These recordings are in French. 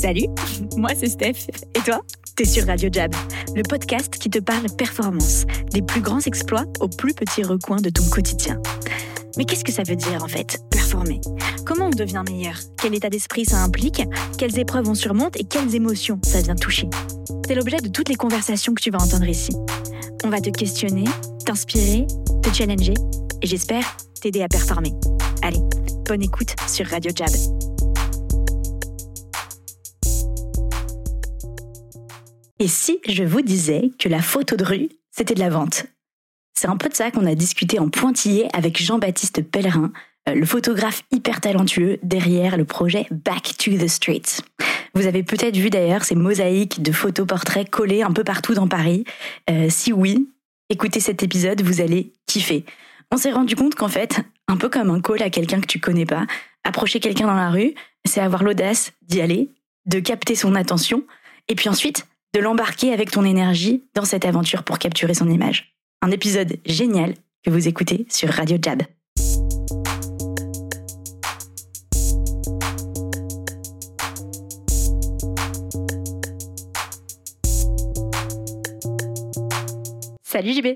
Salut, moi c'est Steph. Et toi? T'es sur Radio Jab, le podcast qui te parle performance, des plus grands exploits aux plus petits recoins de ton quotidien. Mais qu'est-ce que ça veut dire en fait, performer? Comment on devient meilleur? Quel état d'esprit ça implique? Quelles épreuves on surmonte et quelles émotions ça vient toucher? C'est l'objet de toutes les conversations que tu vas entendre ici. On va te questionner, t'inspirer, te challenger et j'espère t'aider à performer. Allez, bonne écoute sur Radio Jab. Et si je vous disais que la photo de rue, c'était de la vente? C'est un peu de ça qu'on a discuté en pointillé avec Jean-Baptiste Pellerin, euh, le photographe hyper talentueux derrière le projet Back to the Streets. Vous avez peut-être vu d'ailleurs ces mosaïques de photos portraits collées un peu partout dans Paris. Euh, si oui, écoutez cet épisode, vous allez kiffer. On s'est rendu compte qu'en fait, un peu comme un call à quelqu'un que tu connais pas, approcher quelqu'un dans la rue, c'est avoir l'audace d'y aller, de capter son attention, et puis ensuite de l'embarquer avec ton énergie dans cette aventure pour capturer son image. Un épisode génial que vous écoutez sur Radio Jab. Salut JB.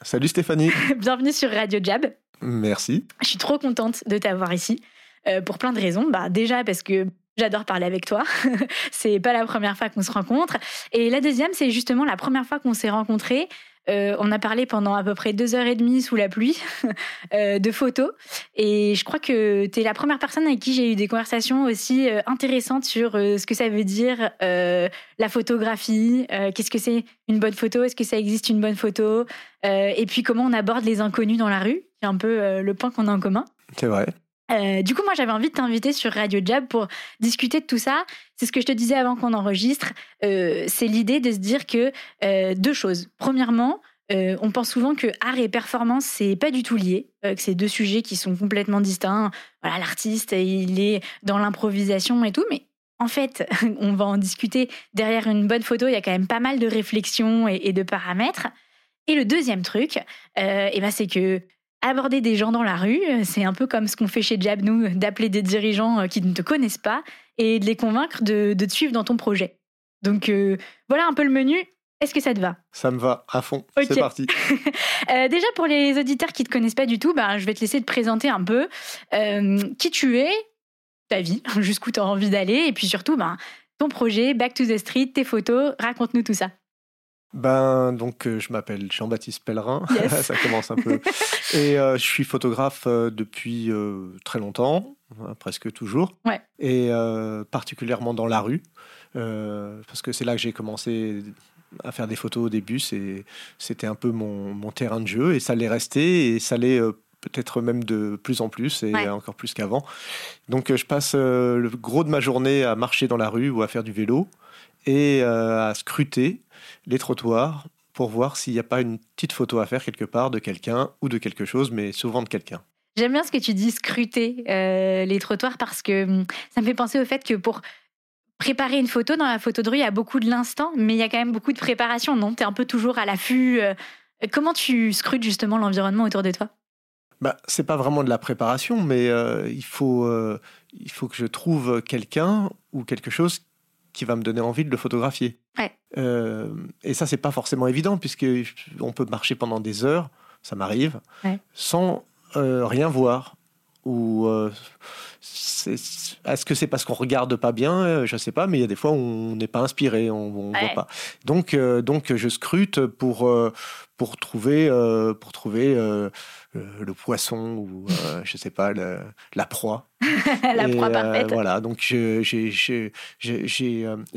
Salut Stéphanie. Bienvenue sur Radio Jab. Merci. Je suis trop contente de t'avoir ici euh, pour plein de raisons. Bah, déjà parce que J'adore parler avec toi. c'est pas la première fois qu'on se rencontre. Et la deuxième, c'est justement la première fois qu'on s'est rencontrés. Euh, on a parlé pendant à peu près deux heures et demie sous la pluie euh, de photos. Et je crois que tu es la première personne avec qui j'ai eu des conversations aussi euh, intéressantes sur ce que ça veut dire la photographie, qu'est-ce que c'est une bonne photo, est-ce que ça existe une bonne photo, et puis comment on aborde les inconnus dans la rue. C'est un peu le point qu'on a en commun. C'est vrai. Euh, du coup, moi, j'avais envie de t'inviter sur Radio Jab pour discuter de tout ça. C'est ce que je te disais avant qu'on enregistre. Euh, c'est l'idée de se dire que euh, deux choses. Premièrement, on pense souvent que art et performance c'est pas du tout lié, que c'est deux sujets qui sont complètement distincts. Voilà, l'artiste il est dans l'improvisation et tout, mais en fait, on va en discuter. Derrière une bonne photo, il y a quand même pas mal de réflexions et, de paramètres. Et le deuxième truc, eh ben, c'est que aborder des gens dans la rue, euh, c'est un peu comme ce qu'on fait chez Jab, nous, d'appeler des dirigeants euh, qui ne te connaissent pas et de les convaincre de, te suivre dans ton projet. Donc euh, voilà un peu le menu. Est-ce que ça te va? Ça me va à fond. C'est parti. déjà pour les auditeurs qui ne te connaissent pas du tout, bah, je vais te laisser te présenter un peu qui tu es, ta vie, jusqu'où tu as envie d'aller, et puis surtout bah, ton projet, Back to the Street, tes photos. Raconte-nous tout ça. Ben donc euh, je m'appelle Jean-Baptiste Pellerin, ça commence un peu. Et euh, je suis photographe euh, depuis très longtemps, hein, presque toujours. Et particulièrement dans la rue, parce que c'est là que j'ai commencé à faire des photos au début. C'était un peu mon, mon, terrain de jeu et ça l'est resté et ça l'est peut-être même de plus en plus et encore plus qu'avant. Donc je passe le gros de ma journée à marcher dans la rue ou à faire du vélo et à scruter les trottoirs pour voir s'il n'y a pas une petite photo à faire quelque part de quelqu'un ou de quelque chose, mais souvent de quelqu'un. J'aime bien ce que tu dis, scruter euh, les trottoirs, parce que hum, ça me fait penser au fait que pour préparer une photo, dans la photo de rue, il y a beaucoup de l'instant, mais il y a quand même beaucoup de préparation, non? Tu es un peu toujours à l'affût. Euh, comment tu scrutes justement l'environnement autour de toi? Bah, c'est pas vraiment de la préparation, mais euh, il, faut, il faut que je trouve quelqu'un ou quelque chose qui va me donner envie de le photographier. Euh, et ça, c'est pas forcément évident, puisque on peut marcher pendant des heures, ça m'arrive, sans euh, rien voir. Ou euh, est-ce que c'est parce qu'on regarde pas bien? Je sais pas, mais il y a des fois où on n'est pas inspiré, on, ne voit pas. Donc, donc je scrute pour pour trouver pour trouver le poisson ou je sais pas la proie. la proie parfaite. Voilà, donc j'ai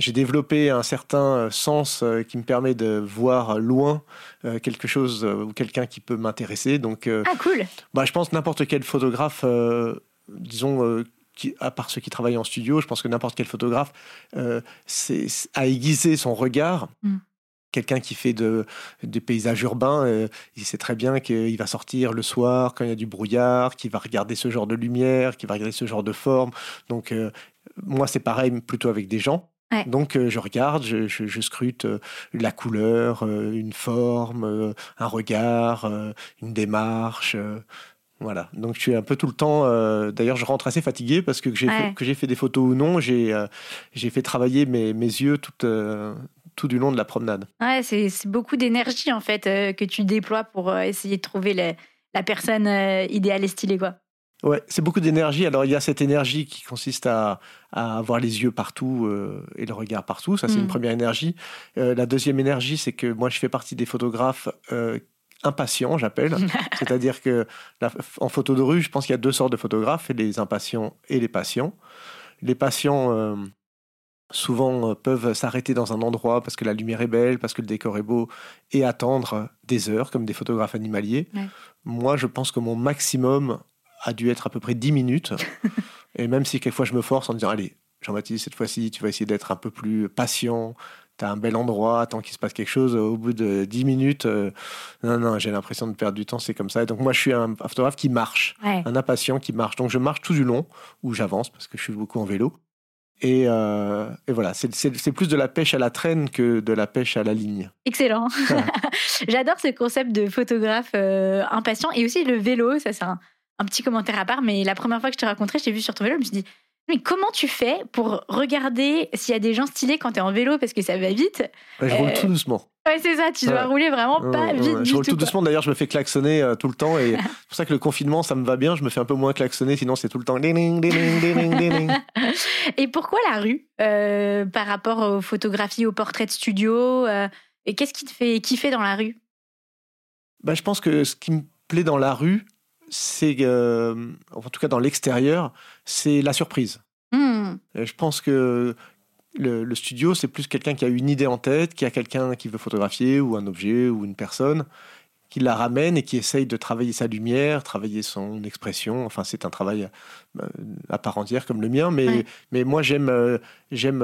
développé un certain sens qui me permet de voir loin quelque chose ou quelqu'un qui peut m'intéresser. Donc, ah cool. Bah, je pense n'importe quel photographe, disons. Qui, à part ceux qui travaillent en studio, je pense que n'importe quel photographe c'est a aiguisé son regard mm quelqu'un qui fait de, des paysages urbains, euh, il sait très bien qu'il va sortir le soir quand il y a du brouillard, qu'il va regarder ce genre de lumière, qu'il va regarder ce genre de forme. Donc, euh, moi, c'est pareil plutôt avec des gens. Donc, euh, je regarde, je, je, scrute la couleur, une forme, un regard, une démarche. Voilà, donc je suis un peu tout le temps. Euh, d'ailleurs, je rentre assez fatigué parce que j'ai fait, que j'ai fait des photos ou non, j'ai euh, fait travailler mes, mes yeux tout, euh, tout du long de la promenade. Ouais, c'est beaucoup d'énergie en fait que tu déploies pour essayer de trouver la personne idéale et stylée quoi. Ouais, c'est beaucoup d'énergie. Alors il y a cette énergie qui consiste à, à avoir les yeux partout et le regard partout. Ça, c'est une mm. première énergie. la deuxième énergie, c'est que moi, je fais partie des photographes impatients, j'appelle. C'est-à-dire que en photo de rue, je pense qu'il y a deux sortes de photographes, les impatients et les patients. Les patients, euh, souvent, euh, peuvent s'arrêter dans un endroit parce que la lumière est belle, parce que le décor est beau, et attendre des heures, comme des photographes animaliers. Moi, je pense que mon maximum a dû être à peu près 10 minutes. et même si quelquefois je me force en disant, allez, Jean-Baptiste, cette fois-ci, tu vas essayer d'être un peu plus patient, tu as un bel endroit, attends qu'il se passe quelque chose, au bout de 10 minutes, euh, non, non, j'ai l'impression de perdre du temps, c'est comme ça. Et donc moi, je suis un photographe qui marche, un impatient qui marche. Donc je marche tout du long, ou j'avance, parce que je suis beaucoup en vélo. Et, euh, et voilà, c'est plus de la pêche à la traîne que de la pêche à la ligne. Excellent. J'adore ce concept de photographe euh, impatient. Et aussi le vélo, ça c'est un, un, petit commentaire à part, mais la première fois que je t'ai rencontré, je t'ai vu sur ton vélo, je me suis dit, mais comment tu fais pour regarder s'il y a des gens stylés quand tu es en vélo parce que ça va vite? Je roule tout doucement. Ouais, c'est ça, tu dois rouler vraiment pas vite. je roule tout, doucement, d'ailleurs, je me fais klaxonner euh, tout le temps et c'est pour ça que le confinement, ça me va bien. Je me fais un peu moins klaxonner, sinon c'est tout le temps. et pourquoi la rue euh, par rapport aux photographies, aux portraits de studio euh, Et qu'est-ce qui te fait kiffer dans la rue? Bah, Je pense que ce qui me plaît dans la rue, c'est, euh, en tout cas dans l'extérieur, c'est la surprise. Hmm. Je pense que le, studio, c'est plus quelqu'un qui a une idée en tête, qui a quelqu'un qui veut photographier, ou un objet, ou une personne, qui la ramène et qui essaye de travailler sa lumière, travailler son expression. Enfin, c'est un travail euh, à part entière comme le mien, mais, mais moi, j'aime, euh, j'aime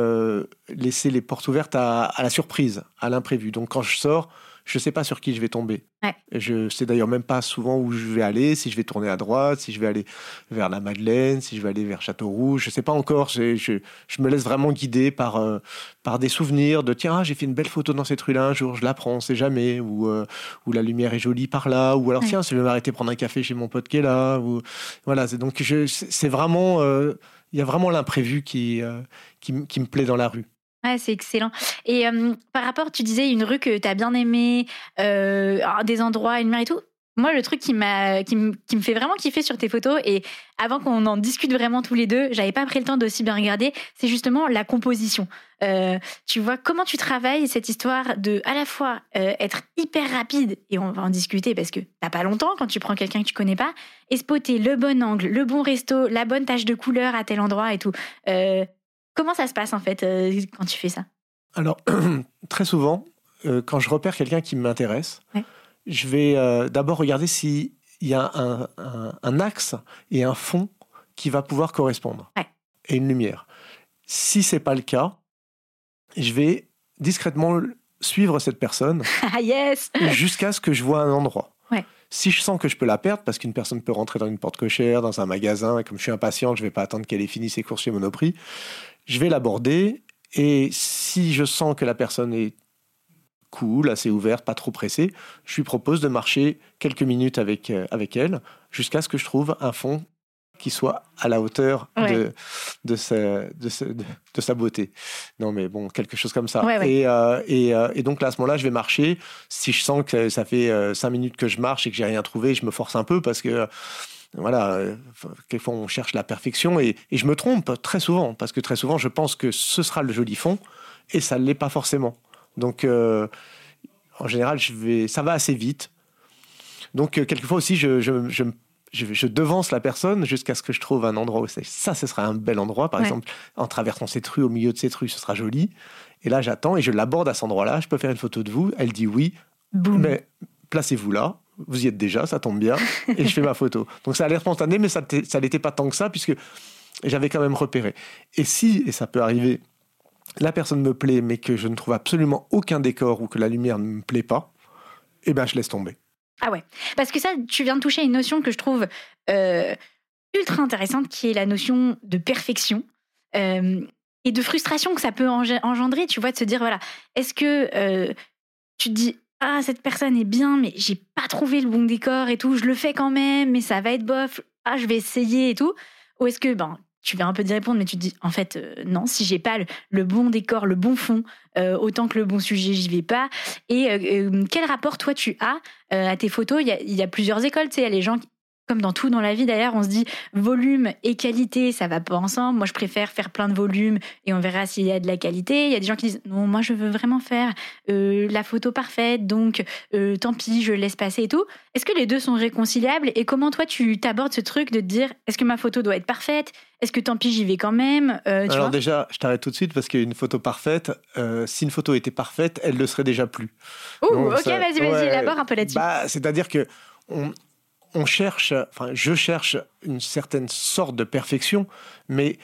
laisser les portes ouvertes à, à la surprise, à l'imprévu. Donc, quand je sors, je ne sais pas sur qui je vais tomber. Ouais. Je sais d'ailleurs même pas souvent où je vais aller, si je vais tourner à droite, si je vais aller vers la Madeleine, si je vais aller vers Château-Rouge. Je ne sais pas encore. Je, je, me laisse vraiment guider par, euh, par des souvenirs de tiens, j'ai fait une belle photo dans cette rue-là un jour, je la prends, on sait jamais. Ou, euh, ou la lumière est jolie par là. Ou alors tiens, si je vais m'arrêter prendre un café chez mon pote qui est là. Ou, voilà, donc c'est vraiment. Euh, il y a vraiment l'imprévu qui, qui, qui me plaît dans la rue. Ouais, c'est excellent. Et par rapport, tu disais une rue que tu as bien aimée, des endroits, une mer et tout. Moi, le truc qui, m'a, qui, me fait vraiment kiffer sur tes photos, et avant qu'on en discute vraiment tous les deux, j'avais pas pris le temps d'aussi bien regarder, c'est justement la composition. Tu vois, comment tu travailles cette histoire de à la fois être hyper rapide, et on va en discuter parce que t'as pas longtemps quand tu prends quelqu'un que tu connais pas, et spotter le bon angle, le bon resto, la bonne tache de couleur à tel endroit et tout. Comment ça se passe en fait euh, quand tu fais ça? Alors, très souvent, euh, quand je repère quelqu'un qui m'intéresse, je vais euh, d'abord regarder s'il y a un, axe et un fond qui va pouvoir correspondre. Et une lumière. Si c'est pas le cas, je vais discrètement suivre cette personne ah, yes jusqu'à ce que je vois un endroit. Si je sens que je peux la perdre, parce qu'une personne peut rentrer dans une porte cochère, dans un magasin, et comme je suis impatient, je ne vais pas attendre qu'elle ait fini ses courses chez Monoprix, je vais l'aborder et si je sens que la personne est cool, assez ouverte, pas trop pressée, je lui propose de marcher quelques minutes avec, euh, avec elle jusqu'à ce que je trouve un fond qui soit à la hauteur de, de, sa, de, de, sa beauté. Non, mais bon, quelque chose comme ça. Et, euh, et, euh, et, donc là, à ce moment-là, je vais marcher. Si je sens que ça fait cinq minutes que je marche et que j'ai rien trouvé, je me force un peu parce que voilà, euh, quelquefois on cherche la perfection et, je me trompe très souvent parce que très souvent je pense que ce sera le joli fond et ça ne l'est pas forcément. Donc euh, en général, je vais, ça va assez vite. Donc euh, quelquefois aussi, je, je, je, je, devance la personne jusqu'à ce que je trouve un endroit où ça, ce sera un bel endroit. Par exemple, en traversant cette rue, au milieu de cette rue, ce sera joli. Et là, j'attends et je l'aborde à cet endroit-là. Je peux faire une photo de vous. Elle dit oui. Mais placez-vous là vous y êtes déjà, ça tombe bien, et je fais ma photo. Donc ça a l'air spontané, mais ça n'était pas tant que ça, puisque j'avais quand même repéré. Et si, et ça peut arriver, la personne me plaît, mais que je ne trouve absolument aucun décor ou que la lumière ne me plaît pas, eh ben je laisse tomber. Ah ouais, parce que ça, tu viens de toucher une notion que je trouve euh, ultra intéressante, qui est la notion de perfection. Euh, et de frustration que ça peut engendrer, tu vois, de se dire, voilà, est-ce que euh, tu te dis, ah cette personne est bien, mais j'ai pas trouvé le bon décor et tout, je le fais quand même, mais ça va être bof. Ah je vais essayer et tout. Ou est-ce que ben tu vas un peu d'y répondre, mais tu te dis en fait euh, non, si j'ai pas le, bon décor, le bon fond, euh, autant que le bon sujet, j'y vais pas. Et quel rapport toi tu as à tes photos? Il y, a, y, a, plusieurs écoles, tu sais, il y a les gens comme dans tout dans la vie d'ailleurs, on se dit volume et qualité, ça va pas ensemble. Moi, je préfère faire plein de volumes et on verra s'il y a de la qualité. Il y a des gens qui disent non, moi, je veux vraiment faire euh, la photo parfaite, donc euh, tant pis, je laisse passer et tout. Est-ce que les deux sont réconciliables et comment toi tu t'abordes ce truc de te dire est-ce que ma photo doit être parfaite? Est-ce que tant pis, j'y vais quand même? Euh, Alors déjà, je t'arrête tout de suite parce qu'une photo parfaite, si une photo était parfaite, elle le serait déjà plus. Ouh, ok, vas-y, vas-y, élabore un peu là-dessus. Bah, c'est-à-dire que on, on cherche, enfin, je cherche une certaine sorte de perfection, mais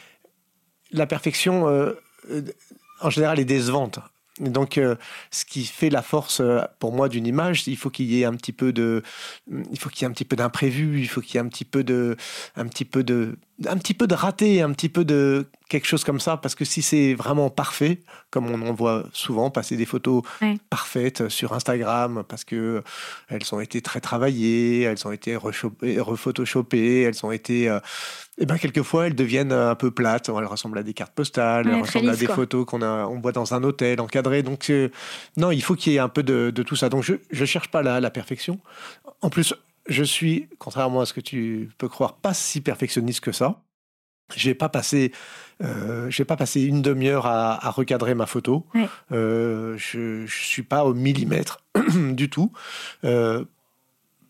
la perfection, euh, euh, en général, est décevante. donc, euh, ce qui fait la force pour moi d'une image, il faut qu'il y ait un petit peu de, il faut qu'il y ait un petit peu d'imprévu, il faut qu'il y ait un petit peu de, un petit peu de, un petit peu de raté, un petit peu de quelque chose comme ça, parce que si c'est vraiment parfait, comme on en voit souvent passer des photos parfaites sur Instagram, parce que elles ont été très travaillées, elles ont été rephotoshopées, elles ont été, et euh, eh ben quelquefois elles deviennent un peu plates, elles ressemblent à des cartes postales, elles ressemblent à des photos qu'on a, on voit dans un hôtel encadré. Donc euh, non, il faut qu'il y ait un peu de, tout ça. Donc je je cherche pas la, la perfection. En plus, je suis, contrairement à ce que tu peux croire, pas si perfectionniste que ça. J'ai pas passé, euh, j'ai pas passé une demi-heure à, recadrer ma photo. Euh, je, je suis pas au millimètre du tout. Euh,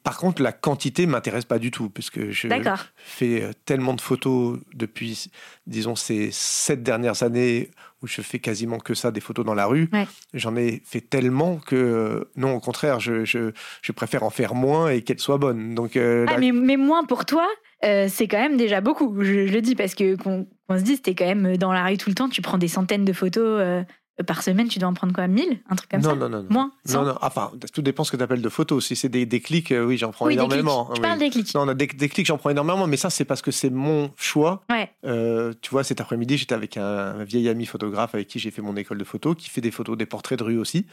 par contre, la quantité m'intéresse pas du tout, puisque je fais euh, tellement de photos depuis, disons, ces sept dernières années où je fais quasiment que ça, des photos dans la rue. J'en ai fait tellement que, non, au contraire, je, je, préfère en faire moins et qu'elles soient bonnes. Donc, euh, ah, mais, mais, moins pour toi, c'est quand même déjà beaucoup. Je, le dis parce que qu'on se dise, tu es quand même dans la rue tout le temps, tu prends des centaines de photos par semaine, tu dois en prendre quoi 1000 Un truc comme ça Non, non, non. Moins Non, non. Enfin, tout dépend ce que tu appelles de photos. Si c'est des, des, clics, euh, oui, j'en prends énormément. Tu parles des clics. Non, des, des clics, j'en prends énormément, mais ça, c'est parce que c'est mon choix. Ouais. Euh, tu vois, cet après-midi, j'étais avec un, vieil ami photographe avec qui j'ai fait mon école de photo, qui fait des photos, des portraits de rue aussi.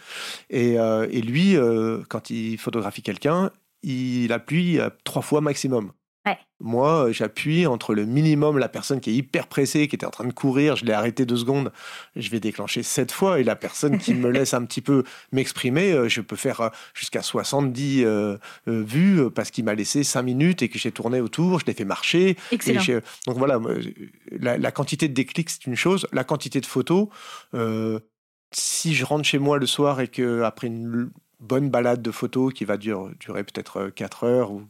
Et, euh, et lui, quand il photographie quelqu'un, il appuie trois fois maximum. Moi, j'appuie entre le minimum, la personne qui est hyper pressée, qui était en train de courir, je l'ai arrêté deux secondes, je vais déclencher sept fois, et la personne qui me laisse un petit peu m'exprimer, euh, je peux faire euh, jusqu'à 70 euh, vues parce qu'il m'a laissé cinq minutes et que j'ai tourné autour, je l'ai fait marcher. donc voilà, la, quantité de déclics, c'est une chose, la quantité de photos. si je rentre chez moi le soir et que après une bonne balade de photos qui va durer, durer peut-être 4 euh, heures, ou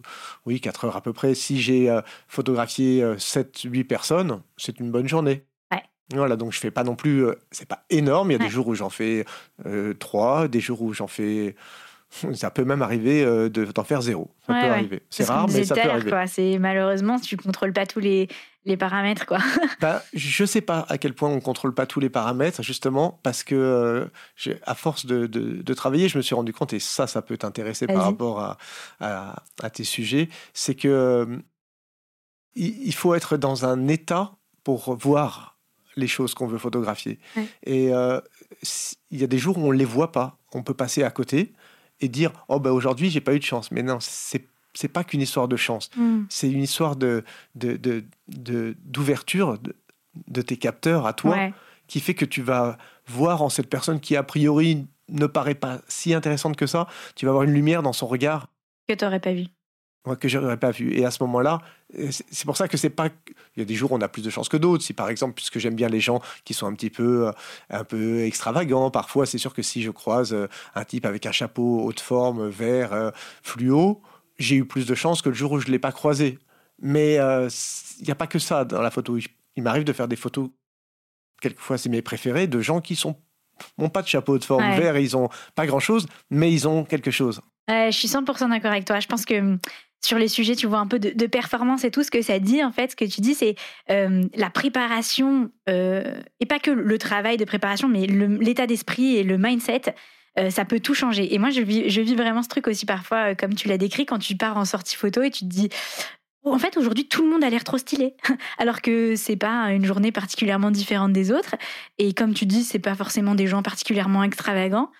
oui, 4 heures à peu près. Si j'ai euh, photographié 7, euh, 8 personnes, c'est une bonne journée. Voilà, donc je fais pas non plus, c'est pas énorme. Il y a des jours où j'en fais 3, des jours où j'en fais ça peut même arriver d'en faire zéro. Ça peut arriver. C'est rare, mais ça peut arriver. C'est malheureusement, tu contrôles pas tous les, les paramètres, quoi. Ben, je sais pas à quel point on contrôle pas tous les paramètres, justement, parce que euh, à force de, de, travailler, je me suis rendu compte, et ça, ça peut t'intéresser par rapport à, à, tes sujets, c'est que euh, il faut être dans un état pour voir les choses qu'on veut photographier. Et euh, il y a des jours où on ne les voit pas, on peut passer à côté et dire oh ben aujourd'hui j'ai pas eu de chance mais non c'est c'est pas qu'une histoire de chance, mm. c'est une histoire de, d'ouverture de, de, tes capteurs à toi qui fait que tu vas voir en cette personne qui a priori ne paraît pas si intéressante que ça, tu vas avoir une lumière dans son regard que tu n'aurais pas vu. Ouais, que j'aurais pas vu. Et à ce moment-là, c'est pour ça que c'est pas. Il y a des jours où on a plus de chance que d'autres. Si par exemple, puisque j'aime bien les gens qui sont un petit peu, euh, un peu extravagants, parfois c'est sûr que si je croise euh, un type avec un chapeau haute forme, vert, euh, fluo, j'ai eu plus de chance que le jour où je ne l'ai pas croisé. Mais euh, il n'y a pas que ça dans la photo. Il m'arrive de faire des photos, quelquefois c'est mes préférés, de gens qui sont n'ont pas de chapeau de forme vert et ils ont pas grand chose, mais ils ont quelque chose. je suis 100% d'accord avec toi. Je pense que sur les sujets, tu vois un peu de, performance et tout, ce que ça dit, en fait, ce que tu dis, c'est euh, la préparation, euh, et pas que le travail de préparation, mais l'état d'esprit et le mindset euh, ça peut tout changer. Et moi, je vis, vraiment ce truc aussi parfois, comme tu l'as décrit, quand tu pars en sortie photo et tu te dis, oh, en fait, aujourd'hui, tout le monde a l'air trop stylé, alors que c'est pas une journée particulièrement différente des autres. Et comme tu dis, c'est pas forcément des gens particulièrement extravagants.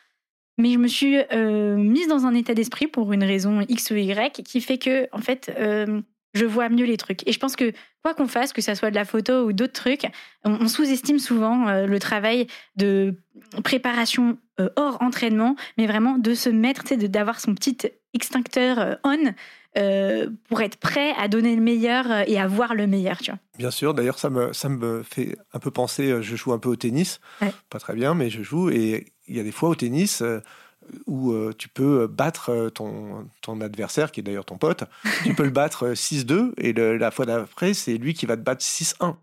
Mais je me suis mise dans un état d'esprit pour une raison X ou Y qui fait que, en fait, je vois mieux les trucs. Et je pense que quoi qu'on fasse, que ça soit de la photo ou d'autres trucs, on, sous-estime souvent le travail de préparation hors entraînement, mais vraiment de se mettre, d'avoir son petit extincteur on euh, pour être prêt à donner le meilleur euh, et à voir le meilleur, tu vois. Bien sûr, d'ailleurs ça me, ça me fait un peu penser, euh, je joue un peu au tennis, pas très bien, mais je joue, et il y a des fois au tennis où tu peux battre ton, ton adversaire, qui est d'ailleurs ton pote, tu peux le battre 6-2, et la fois d'après, c'est lui qui va te battre 6-1.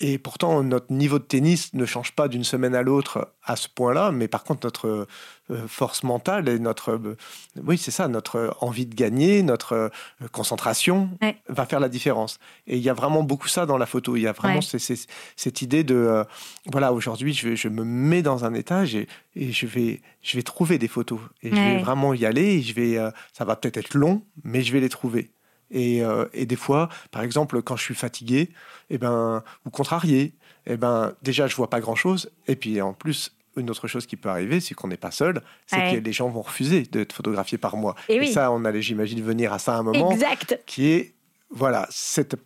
Et pourtant, notre niveau de tennis ne change pas d'une semaine à l'autre à ce point-là, mais par contre, notre euh, force mentale et notre, euh, oui, c'est ça, notre envie de gagner, notre euh, concentration va faire la différence. Et il y a vraiment beaucoup ça dans la photo. Il y a vraiment cette idée de, voilà, aujourd'hui, je, je, me mets dans un étage et, et, je vais, je vais trouver des photos et je vais vraiment y aller. Et je vais, ça va peut-être être long, mais je vais les trouver. Et, euh, et, des fois, par exemple, quand je suis fatigué, eh ben, ou contrarié, eh ben, déjà, je vois pas grand-chose. Et puis, en plus, une autre chose qui peut arriver, c'est qu'on n'est pas seul, c'est que les gens vont refuser d'être photographiés par moi. Et, ça, on allait, j'imagine, venir à ça à un moment. Exact. Qui est, voilà, cette,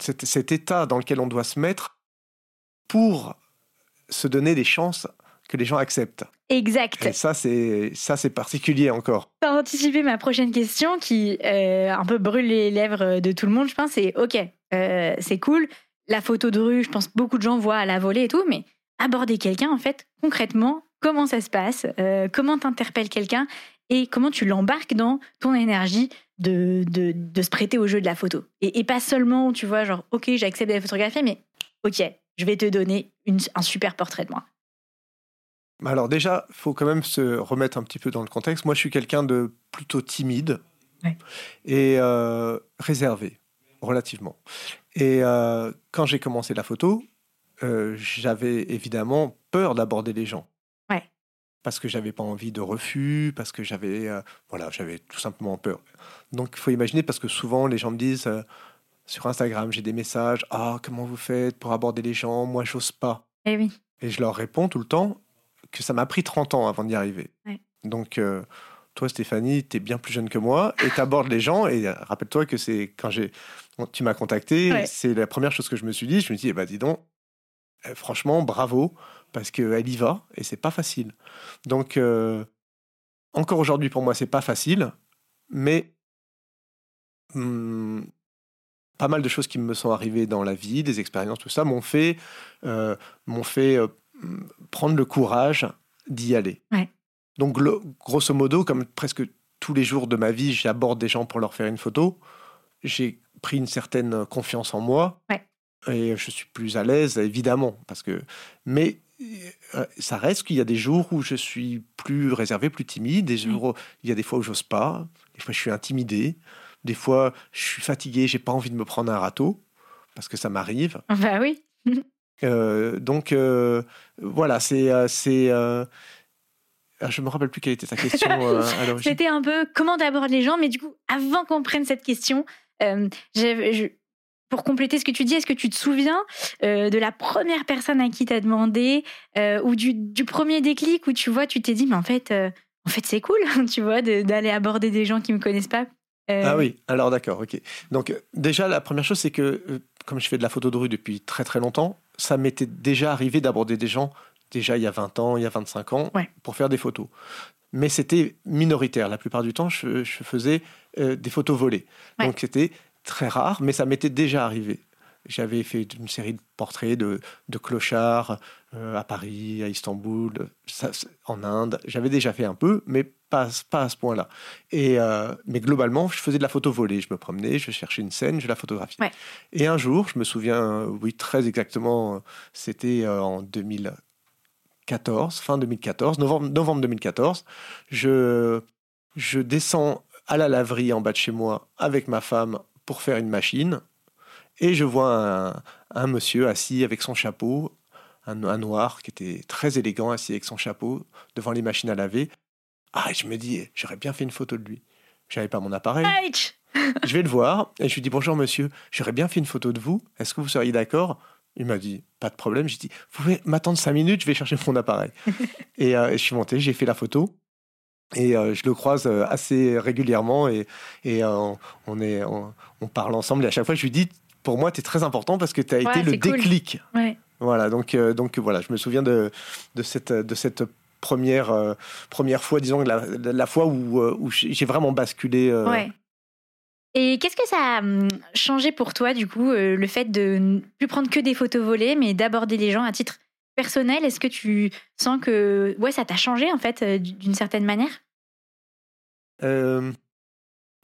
cet état dans lequel on doit se mettre pour se donner des chances que les gens acceptent. Exact. Et ça, c'est ça, c'est particulier encore. Tu as anticipé ma prochaine question qui euh, un peu brûle les lèvres de tout le monde, je pense. C'est ok, euh, c'est cool. La photo de rue, je pense beaucoup de gens voient à la volée et tout, mais aborder quelqu'un, en fait, concrètement, comment ça se passe? Euh, Comment t'interpelles quelqu'un? Et comment tu l'embarques dans ton énergie de, de, de, se prêter au jeu de la photo? Et, et pas seulement, tu vois, genre, ok, j'accepte la photographie, mais ok, je vais te donner une, un super portrait de moi. Alors déjà, il faut quand même se remettre un petit peu dans le contexte. Moi, je suis quelqu'un de plutôt timide et euh, réservé, relativement. Et euh, quand j'ai commencé la photo, euh, j'avais évidemment peur d'aborder les gens. Parce que j'avais pas envie de refus, parce que j'avais voilà, j'avais tout simplement peur. Donc il faut imaginer parce que souvent les gens me disent sur Instagram, j'ai des messages, ah comment vous faites pour aborder les gens? Moi, j'ose pas. Et eh oui. Et je leur réponds tout le temps, que ça m'a pris 30 ans avant d'y arriver. Donc, euh, toi, Stéphanie, tu es bien plus jeune que moi et tu abordes les gens. Et rappelle-toi que c'est quand j'ai, tu m'as contacté, c'est la première chose que je me suis dit. Je me dis, eh ben, dis donc, eh, franchement, bravo, parce qu'elle y va et c'est pas facile. Donc, euh, encore aujourd'hui, pour moi, c'est pas facile, mais hmm, pas mal de choses qui me sont arrivées dans la vie, des expériences, tout ça, m'ont fait, euh, m'ont fait prendre le courage d'y aller. Donc, grosso modo, comme presque tous les jours de ma vie, j'aborde des gens pour leur faire une photo, j'ai pris une certaine confiance en moi. Et je suis plus à l'aise, évidemment, parce que. Mais euh, ça reste qu'il y a des jours où je suis plus réservé, plus timide. Des jours, il y a des fois où j'ose pas. Des fois, je suis intimidé. Des fois, je suis fatigué, j'ai pas envie de me prendre un râteau parce que ça m'arrive. Bah oui. Euh, donc euh, voilà, c'est euh, ah, je me rappelle plus quelle était ta question. C'était un peu comment d'aborder les gens, mais du coup, avant qu'on prenne cette question, pour compléter ce que tu dis, est-ce que tu te souviens de la première personne à qui tu as demandé ou du, du, premier déclic où tu vois, tu t'es dit, mais en fait, en fait, c'est cool, tu vois, d'aller aborder des gens qui me connaissent pas. Ah oui, alors d'accord, ok. Donc déjà, la première chose, c'est que comme je fais de la photo de rue depuis très très longtemps, ça m'était déjà arrivé d'aborder des gens, déjà il y a 20 ans, il y a 25 ans, pour faire des photos. Mais c'était minoritaire. La plupart du temps, je, faisais euh, des photos volées. Donc c'était très rare, mais ça m'était déjà arrivé. J'avais fait une série de portraits de, de clochards euh, à Paris, à Istanbul, en Inde. J'avais déjà fait un peu, mais pas, pas à ce point-là. Et euh, mais globalement, je faisais de la photo volée. Je me promenais, je cherchais une scène, je la photographiais. Et un jour, je me souviens, oui, très exactement, c'était euh, en 2014, fin 2014, novembre, novembre 2014. Je, je descends à la laverie en bas de chez moi avec ma femme pour faire une machine et je vois un, monsieur assis avec son chapeau, un, noir qui était très élégant, assis avec son chapeau devant les machines à laver. Ah, je me dis, j'aurais bien fait une photo de lui. J'avais pas mon appareil. je vais le voir et je lui dis bonjour monsieur, j'aurais bien fait une photo de vous. Est-ce que vous seriez d'accord? Il m'a dit pas de problème. J'ai dit vous pouvez m'attendre cinq minutes, je vais chercher mon appareil. et, euh, je suis monté, j'ai fait la photo. Et je le croise assez régulièrement et, et on, est, on, parle ensemble. Et à chaque fois, je lui dis, pour moi, tu es très important parce que tu as été le déclic. Voilà, donc, donc voilà, je me souviens de, de, cette, de cette première, première fois, disons, la, la fois où, où j'ai vraiment basculé. Ouais. Et qu'est-ce que ça a hum, changé pour toi, du coup, le fait de ne plus prendre que des photos volées, mais d'aborder les gens à titre personnel, est-ce que tu sens que ouais, ça t'a changé en fait euh, d'une certaine manière? Euh,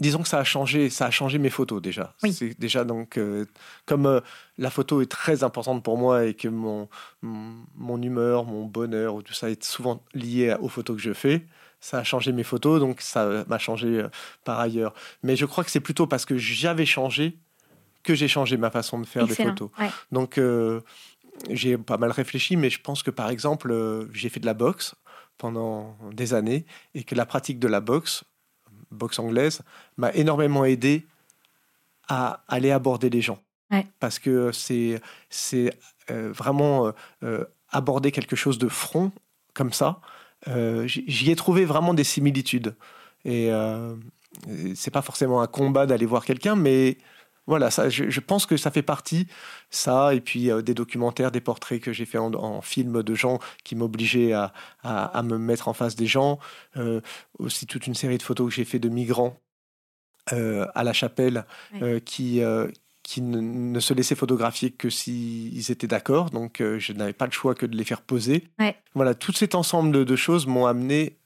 Disons que ça a changé, ça a changé mes photos déjà. C'est déjà donc euh, comme la photo est très importante pour moi et que mon, mon, humeur, mon bonheur ou tout ça est souvent lié aux photos que je fais. Ça a changé mes photos, donc ça m'a changé par ailleurs. Mais je crois que c'est plutôt parce que j'avais changé que j'ai changé ma façon de faire des photos. Donc j'ai pas mal réfléchi, mais je pense que par exemple, euh, j'ai fait de la boxe pendant des années et que la pratique de la boxe, boxe anglaise, m'a énormément aidé à aller aborder les gens. Parce que c'est euh, vraiment euh, aborder quelque chose de front comme ça. J'y ai trouvé vraiment des similitudes. Et c'est pas forcément un combat d'aller voir quelqu'un, mais voilà, ça, je, pense que ça fait partie, ça, et puis euh, des documentaires, des portraits que j'ai fait en, film de gens qui m'obligeaient à, à, me mettre en face des gens, euh, aussi toute une série de photos que j'ai fait de migrants euh, à la chapelle qui, qui ne, se laissaient photographier que s'ils étaient d'accord, donc je n'avais pas le choix que de les faire poser. Voilà, tout cet ensemble de, de choses m'ont amené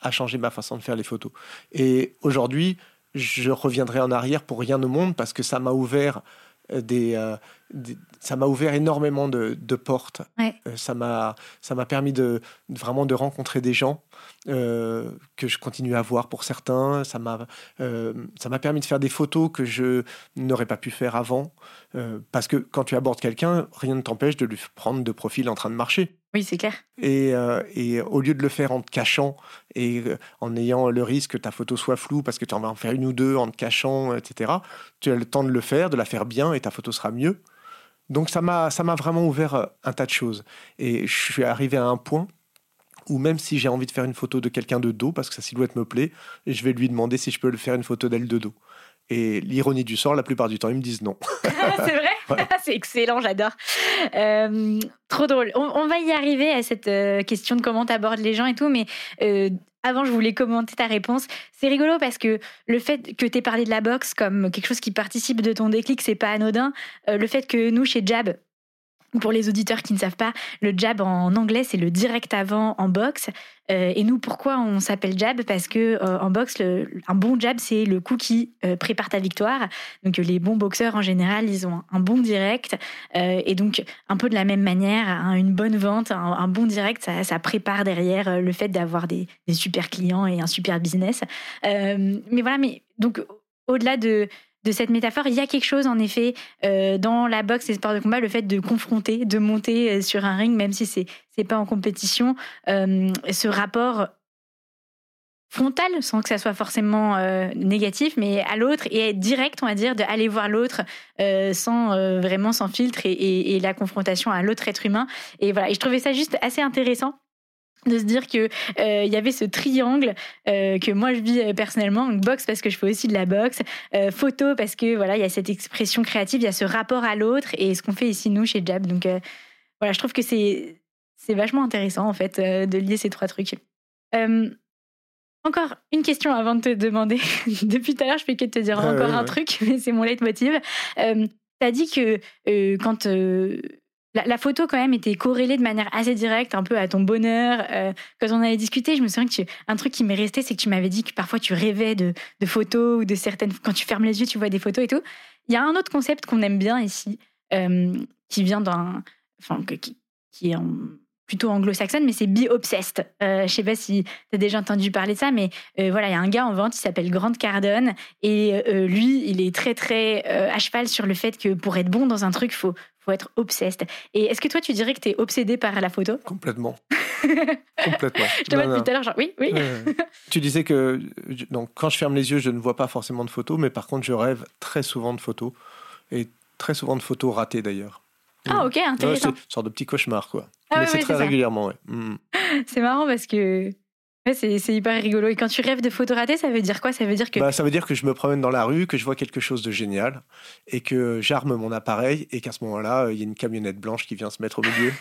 à changer ma façon de faire les photos. Et aujourd'hui, je reviendrai en arrière pour rien au monde parce que ça m'a ouvert euh, euh, des, ça m'a ouvert énormément de, portes. Euh, ça m'a ça m'a permis de, vraiment de rencontrer des gens que je continue à voir pour certains. Ça m'a ça m'a permis de faire des photos que je n'aurais pas pu faire avant parce que quand tu abordes quelqu'un, rien ne t'empêche de lui prendre de profil en train de marcher. Oui, c'est clair. Et, euh, et, au lieu de le faire en te cachant et euh, en ayant le risque que ta photo soit floue parce que tu en vas en faire une ou deux en te cachant, etc., tu as le temps de le faire, de la faire bien et ta photo sera mieux. Donc ça m'a, ça m'a vraiment ouvert euh, un tas de choses. Et je suis arrivé à un point où même si j'ai envie de faire une photo de quelqu'un de dos, parce que sa silhouette me plaît, je vais lui demander si je peux le faire une photo d'elle de dos. Et l'ironie du sort, la plupart du temps, ils me disent non. c'est vrai? C'est excellent, j'adore. Euh, trop drôle. On, va y arriver à cette euh, question de comment tu abordes les gens et tout, mais euh, avant, je voulais commenter ta réponse. C'est rigolo parce que le fait que tu parlé de la boxe comme quelque chose qui participe de ton déclic, c'est pas anodin. le fait que nous, chez Jab, pour les auditeurs qui ne savent pas, le jab en anglais, c'est le direct avant en boxe. Euh, et nous, pourquoi on s'appelle jab? Parce que euh, en boxe, un bon jab, c'est le coup qui euh, prépare ta victoire. Donc les bons boxeurs, en général, ils ont un bon direct. et donc, un peu de la même manière, hein, une bonne vente, un, bon direct, ça, prépare derrière le fait d'avoir des, des, super clients et un super business. mais voilà, mais donc, au-delà de de cette métaphore, il y a quelque chose en effet euh, dans la boxe et sports de combat, le fait de confronter, de monter euh, sur un ring, même si c'est c'est pas en compétition, euh, ce rapport frontal, sans que ça soit forcément négatif, mais à l'autre et être direct, on va dire, d'aller voir l'autre sans vraiment sans filtre et, et, la confrontation à l'autre être humain. Et voilà, et je trouvais ça juste assez intéressant de se dire que euh, il y avait ce triangle euh, que moi je vis euh, personnellement. Donc boxe parce que je fais aussi de la boxe photo parce que voilà il y a cette expression créative il y a ce rapport à l'autre et ce qu'on fait ici nous chez Jab. Donc voilà je trouve que c'est c'est vachement intéressant en fait de lier ces trois trucs. Encore une question avant de te demander. Depuis tout à l'heure je fais que te dire encore un truc mais c'est mon leitmotiv. Tu as dit que quand la, photo quand même était corrélée de manière assez directe un peu à ton bonheur. Euh, quand on avait discuté, je me souviens que tu, un truc qui m'est resté, c'est que tu m'avais dit que parfois tu rêvais de, photos ou de certaines. Quand tu fermes les yeux, tu vois des photos et tout. Il y a un autre concept qu'on aime bien ici, euh, qui vient d'un, enfin qui, qui est plutôt anglo-saxonne, mais c'est be obsessed. Euh, je sais pas si tu as déjà entendu parler de ça, mais euh, voilà, il y a un gars en vente qui s'appelle Grant Cardone et lui, il est très très à cheval sur le fait que pour être bon dans un truc, faut faut être obsessed. Et est-ce que toi, tu dirais que tu es obsédé par la photo? Complètement. Complètement. Je te vois depuis tout à l'heure, genre oui, oui. tu disais que donc, quand je ferme les yeux, je ne vois pas forcément de photos, mais par contre, je rêve très souvent de photos. Et très souvent de photos ratées d'ailleurs. Ah, ok, intéressant. c'est une sorte de petit cauchemar, quoi. Ah, mais c'est très régulièrement, ouais. Mm. C'est marrant parce que c'est hyper rigolo. Et quand tu rêves de photos ratées, ça veut dire quoi? Ça veut dire que. Bah, ça veut dire que je me promène dans la rue, que je vois quelque chose de génial et que j'arme mon appareil et qu'à ce moment-là, il y a une camionnette blanche qui vient se mettre au milieu.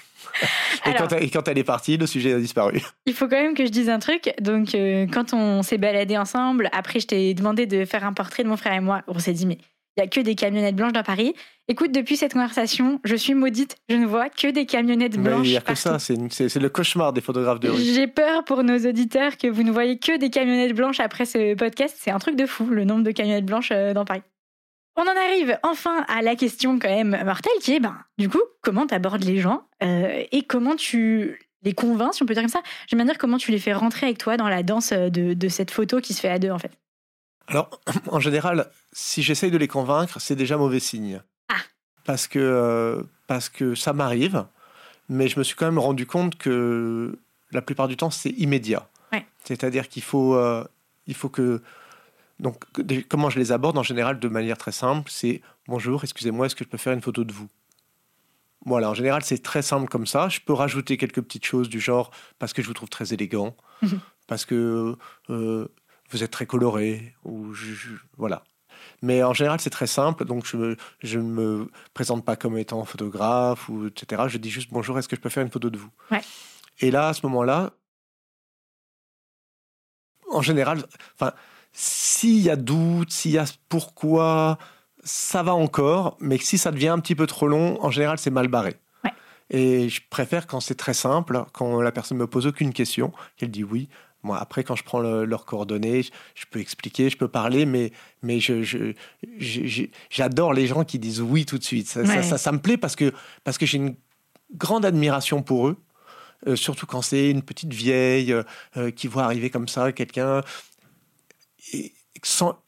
et, quand, elle est partie, le sujet a disparu. Il faut quand même que je dise un truc. Donc, euh, quand on s'est baladé ensemble, après, je t'ai demandé de faire un portrait de mon frère et moi. On s'est dit, mais il n'y a que des camionnettes blanches dans Paris. Écoute, depuis cette conversation, je suis maudite. Je ne vois que des camionnettes blanches. Il n'y a que ça. C'est le cauchemar des photographes de rue. J'ai peur pour nos auditeurs que vous ne voyez que des camionnettes blanches après ce podcast. C'est un truc de fou, le nombre de camionnettes blanches euh, dans Paris. On en arrive enfin à la question quand même mortelle qui est, ben, du coup, comment tu abordes les gens euh, et comment tu les convaincs, si on peut dire comme ça? J'aime bien dire comment tu les fais rentrer avec toi dans la danse de, de cette photo qui se fait à deux en fait. Alors, en général, si j'essaye de les convaincre, c'est déjà mauvais signe. Ah. Parce que, euh, parce que ça m'arrive, mais je me suis quand même rendu compte que la plupart du temps, c'est immédiat. C'est-à-dire qu'il faut, euh, il faut que. Donc, comment je les aborde en général de manière très simple C'est bonjour, excusez-moi, est-ce que je peux faire une photo de vous? Voilà, en général, c'est très simple comme ça. Je peux rajouter quelques petites choses du genre parce que je vous trouve très élégant, parce que euh, vous êtes très coloré, ou voilà. Mais en général, c'est très simple, donc je ne me présente pas comme étant photographe, ou etc. Je dis juste bonjour, est-ce que je peux faire une photo de vous? Et là, à ce moment-là, en général, enfin, s'il y a doute, s'il y a pourquoi, ça va encore, mais si ça devient un petit peu trop long, en général, c'est mal barré. Et je préfère quand c'est très simple, quand la personne me pose aucune question, qu'elle dit oui, moi, après, quand je prends leurs coordonnées, je, peux expliquer, je peux parler, mais, mais je, j'adore les gens qui disent oui tout de suite. Ça, ça, me plaît parce que, parce que j'ai une grande admiration pour eux, euh, surtout quand c'est une petite vieille euh, qui voit arriver comme ça quelqu'un. Et,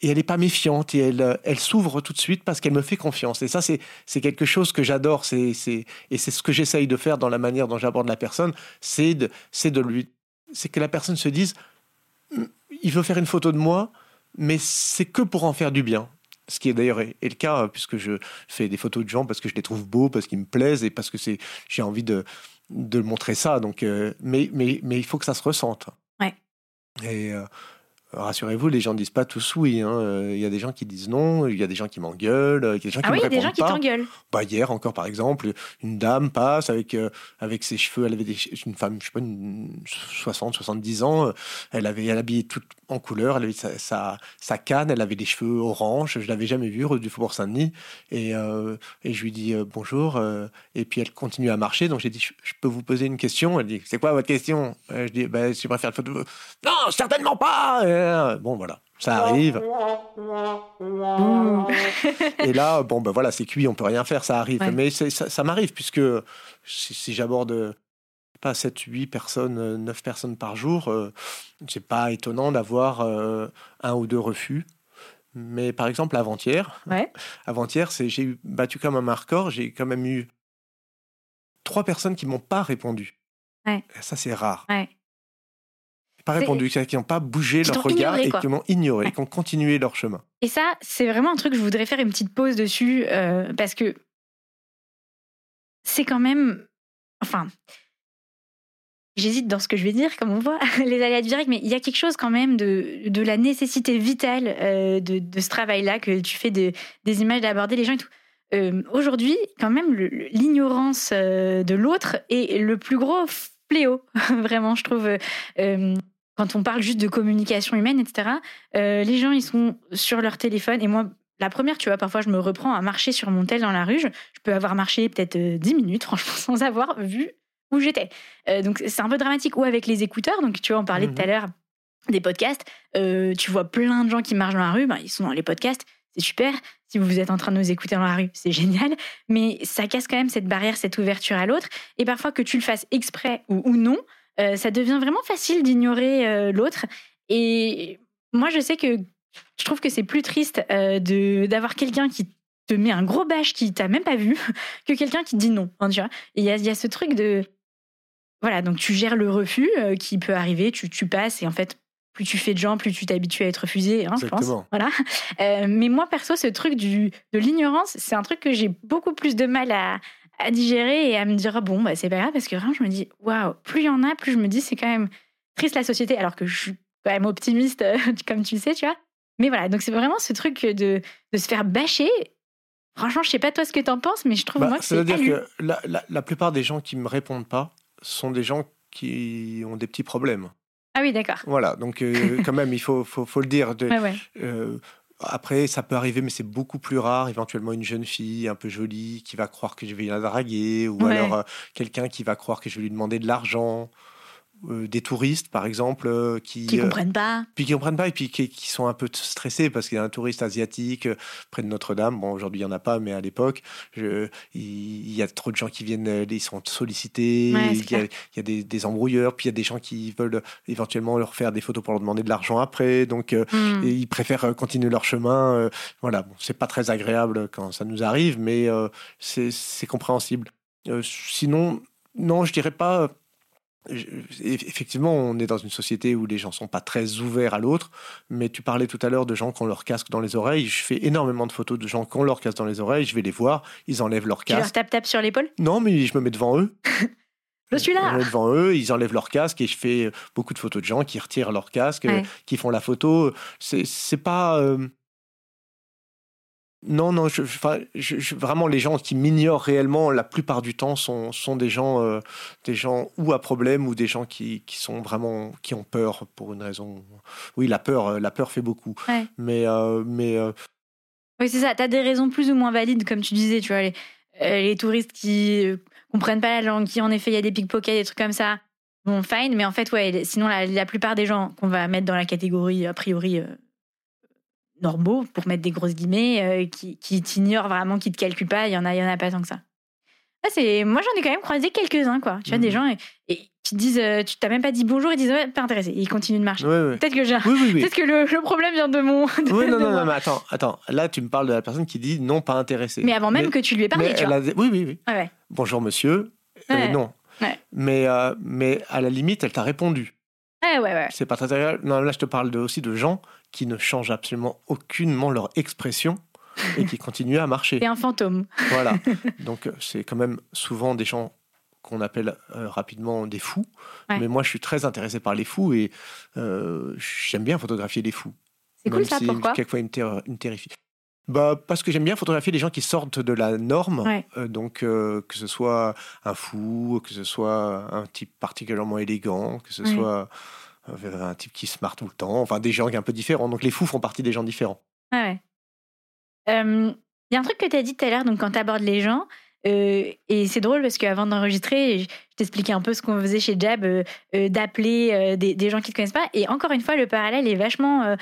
et elle n'est pas méfiante et elle, elle s'ouvre tout de suite parce qu'elle me fait confiance. Et ça, c'est, quelque chose que j'adore. Et c'est ce que j'essaye de faire dans la manière dont j'aborde la personne. C'est de, c'est de lui c'est que la personne se dise il veut faire une photo de moi, mais c'est que pour en faire du bien. Ce qui est d'ailleurs est, le cas, puisque je fais des photos de gens parce que je les trouve beaux, parce qu'ils me plaisent et parce que c'est j'ai envie de, de montrer ça. Donc, euh, mais, mais, mais il faut que ça se ressente. Ouais. Et, euh, Rassurez-vous, les gens ne disent pas tous oui. Hein. Euh, il y a des gens qui disent non, il y a des gens qui m'engueulent, il y a des gens qui ah oui, il y a des gens qui t'engueulent. Bah, hier encore, par exemple, une dame passe avec, euh, avec ses cheveux, elle avait des, une femme, je sais pas, 60, 70 ans, elle avait elle habillée toute en couleur, elle avait sa, sa, canne, elle avait des cheveux orange, je l'avais jamais vue, rue du Faubourg Saint-Denis. Et, euh, et je lui dis bonjour, et puis elle continue à marcher, donc j'ai dit, je, peux vous poser une question? Elle dit, c'est quoi votre question? Je dis, bah, je préfère une photo. Non, certainement pas Bon, voilà, ça arrive. Et là, bon, ben voilà, c'est cuit, on peut rien faire, ça arrive. Mais ça, m'arrive, puisque si, j'aborde pas 7, 8 personnes, 9 personnes par jour, euh, c'est pas étonnant d'avoir euh, un ou deux refus. Mais par exemple, avant-hier, avant-hier, j'ai battu comme un record, j'ai quand même eu trois personnes qui m'ont pas répondu. Ça, c'est rare pas répondu, qui n'ont pas bougé leur regard et qui m'ont ignoré, qui ont continué leur chemin. Et ça, c'est vraiment un truc que je voudrais faire une petite pause dessus euh, parce que c'est quand même. Enfin. J'hésite dans ce que je vais dire, comme on voit, les aléas directs, mais il y a quelque chose quand même de, de la nécessité vitale euh, de, de, ce travail-là, que tu fais des images, d'aborder les gens et tout. Euh, aujourd'hui, quand même, l'ignorance de l'autre est le plus gros fléau, vraiment, je trouve quand on parle juste de communication humaine, etc., euh, les gens, ils sont sur leur téléphone. Et moi, la première, tu vois, parfois, je me reprends à marcher sur mon tel dans la rue. Je, peux avoir marché peut-être 10 euh, minutes, franchement, sans avoir vu où j'étais. Euh, donc, c'est un peu dramatique. Ou avec les écouteurs. Donc, tu vois, on parlait tout à mhm. l'heure des podcasts. tu vois plein de gens qui marchent dans la rue. Ben, ils sont dans les podcasts. C'est super. Si vous êtes en train de nous écouter dans la rue, c'est génial. Mais ça casse quand même cette barrière, cette ouverture à l'autre. Et parfois, que tu le fasses exprès ou non, euh, ça devient vraiment facile d'ignorer euh, l'autre. Et moi, je sais que je trouve que c'est plus triste euh, de d'avoir quelqu'un qui te met un gros bâche qui t'a même pas vu que quelqu'un qui dit non. Hein, tu vois il y a, ce truc de voilà, donc tu gères le refus qui peut arriver, tu, tu passes et en fait plus tu fais de gens, plus tu t'habitues à être refusé, hein, je pense. Voilà. mais moi, perso, ce truc du, de l'ignorance, c'est un truc que j'ai beaucoup plus de mal à, à digérer et à me dire bon bah c'est pas grave parce que vraiment je me dis waouh plus il y en a plus je me dis c'est quand même triste la société, alors que je suis quand même optimiste, comme tu sais, tu vois. Mais voilà, donc c'est vraiment ce truc de, de se faire bâcher. Franchement, je sais pas toi ce que tu en penses, mais je trouve bah, moi que c'est. C'est-à-dire que la, la, la, plupart des gens qui me répondent pas sont des gens qui ont des petits problèmes. Ah oui, d'accord. Voilà, donc euh, quand même, il faut, faut, faut le dire. De, ouais, euh, après, ça peut arriver, mais c'est beaucoup plus rare. Éventuellement, une jeune fille un peu jolie qui va croire que je vais la draguer, ou alors euh, quelqu'un qui va croire que je vais lui demander de l'argent. Euh, des touristes, par exemple, euh, qui qui comprennent pas, puis qui comprennent pas et puis qui, sont un peu stressés parce qu'il y a un touriste asiatique euh, près de Notre-Dame. Bon, aujourd'hui il y en a pas, mais à l'époque, il, y a trop de gens qui viennent, ils sont sollicités, il, y a, des, embrouilleurs, puis il y a des gens qui veulent éventuellement leur faire des photos pour leur demander de l'argent après, donc hmm. ils préfèrent continuer leur chemin. voilà, bon, c'est pas très agréable quand ça nous arrive, mais c'est compréhensible. sinon, non, je dirais pas effectivement, on est dans une société où les gens sont pas très ouverts à l'autre, mais tu parlais tout à l'heure de gens qui ont leur casque dans les oreilles. Je fais énormément de photos de gens qui ont leur casque dans les oreilles. Je vais les voir, ils enlèvent leur casque. Tu leur tape tape sur l'épaule? Non, mais je me mets devant eux. je suis là. Je me mets devant eux, ils enlèvent leur casque et je fais beaucoup de photos de gens qui retirent leur casque, qui font la photo. C'est pas. Euh, non, non, je, je, vraiment les gens qui m'ignorent réellement, la plupart du temps, sont, sont des gens, euh, des gens ou à problème ou des gens qui, qui, sont vraiment qui ont peur pour une raison. Oui, la peur, euh, la peur fait beaucoup. Mais, euh, mais. Oui, c'est ça. Tu as des raisons plus ou moins valides, comme tu disais. Tu vois, les, les touristes qui comprennent pas la langue, qui en effet il y a des pickpockets, des trucs comme ça. Bon, fine. Mais en fait, ouais. Sinon, la, la plupart des gens qu'on va mettre dans la catégorie a priori normaux, pour mettre des grosses guillemets, euh, qui, qui t'ignorent vraiment, qui te calculent pas, il y en a, il y en a pas tant que ça. c'est, moi, j'en ai quand même croisé quelques-uns, quoi. Tu vois, des mhm. gens et, qui disent, euh, tu t'as même pas dit bonjour, ils disent, ouais, pas intéressé. ils continuent de marcher. Peut-être que j'ai, peut-être que le, problème vient de mon. oui, non, non, non, mais attends, attends. Là, tu me parles de la personne qui dit non, pas intéressé. Mais avant même que tu lui aies parlé, tu vois. Oui, oui, oui. Bonjour, monsieur. Euh, non. Mais, mais à la limite, elle t'a répondu. Ouais, ouais, ouais. C'est pas très agréable. Non, là, je te parle de, aussi de gens qui ne changent absolument aucunement leur expression et qui continuent à marcher. C'est un fantôme. Voilà. Donc, euh, c'est quand même souvent des gens qu'on appelle euh, rapidement des fous. Mais moi, je suis très intéressé par les fous et euh, j'aime bien photographier les fous. C'est cool ça, pourquoi Quelquefois, ils me, terrifient. Bah, parce que j'aime bien photographier les gens qui sortent de la norme. donc, que ce soit un fou, que ce soit un type particulièrement élégant, que ce soit un type qui se marre tout le temps, enfin des gens un peu différents. Donc les fous font partie des gens différents. Ah ouais. Il y a un truc que tu as dit tout à l'heure, donc quand tu abordes les gens, euh, et c'est drôle parce qu'avant d'enregistrer, je t'expliquais un peu ce qu'on faisait chez Jab, euh, euh, d'appeler des, gens qui ne te connaissent pas. Et encore une fois, le parallèle est vachement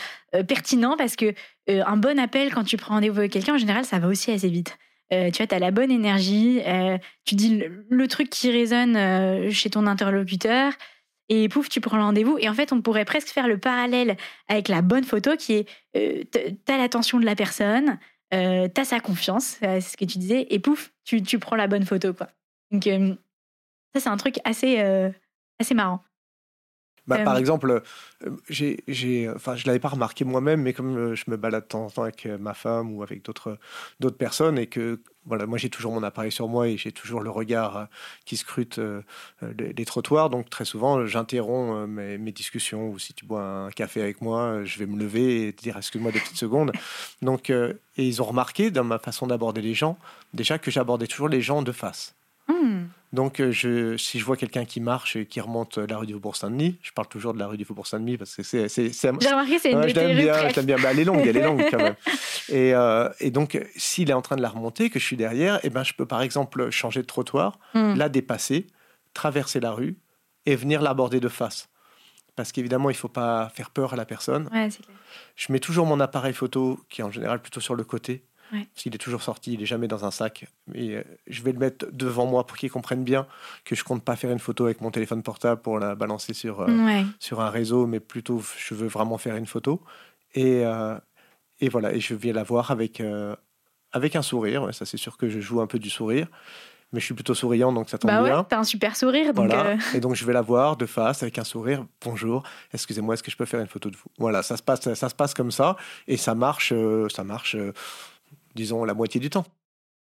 pertinent parce que un bon appel, quand tu prends rendez-vous avec quelqu'un, en général, ça va aussi assez vite. tu vois, tu as la bonne énergie, tu dis le, truc qui résonne chez ton interlocuteur, et pouf, tu prends le rendez-vous. Et en fait, on pourrait presque faire le parallèle avec la bonne photo qui est euh, t'as l'attention de la personne, euh, t'as sa confiance, euh, c'est ce que tu disais, et pouf, tu, tu prends la bonne photo. Quoi. Donc, euh, ça, c'est un truc assez, assez marrant. Bah, par exemple, j'ai, j'ai, enfin, je l'avais pas remarqué moi-même, mais comme je me balade de temps en temps avec ma femme ou avec d'autres, d'autres personnes, et que voilà, moi j'ai toujours mon appareil sur moi et j'ai toujours le regard euh, qui scrute euh, les, trottoirs. Donc très souvent, j'interromps euh, mes, mes, discussions ou si tu bois un café avec moi, je vais me lever et te dire excuse-moi deux petites secondes. Donc, et ils ont remarqué dans ma façon d'aborder les gens, déjà que j'abordais toujours les gens de face. Hmm. Donc, euh, je, si je vois quelqu'un qui marche et qui remonte la rue du Faubourg-Saint-Denis, je parle toujours de la rue du Faubourg-Saint-Denis parce que c'est. J'ai remarqué, c'est une ouais, je l'aime bien, je bien. elle est longue, elle est longue quand même. Et, euh, et donc, s'il est en train de la remonter, que je suis derrière, eh ben, je peux par exemple changer de trottoir, hmm. la dépasser, traverser la rue et venir l'aborder de face. Parce qu'évidemment, il ne faut pas faire peur à la personne. Ouais, je mets toujours mon appareil photo, qui est en général plutôt sur le côté, s'il est toujours sorti, il est jamais dans un sac. Et euh, je vais le mettre devant moi pour qu'il comprenne bien que je compte pas faire une photo avec mon téléphone portable pour la balancer sur, euh, sur un réseau, mais plutôt je veux vraiment faire une photo. Et, euh, et voilà, et je viens la voir avec, avec un sourire. Ça, c'est sûr que je joue un peu du sourire. Mais je suis plutôt souriant, donc ça tombe bah bien. T'as un super sourire. Donc Et donc je vais la voir de face avec un sourire. Bonjour, excusez-moi, est-ce que je peux faire une photo de vous? Voilà, ça se passe, ça se passe comme ça, et ça marche, ça marche disons, la moitié du temps.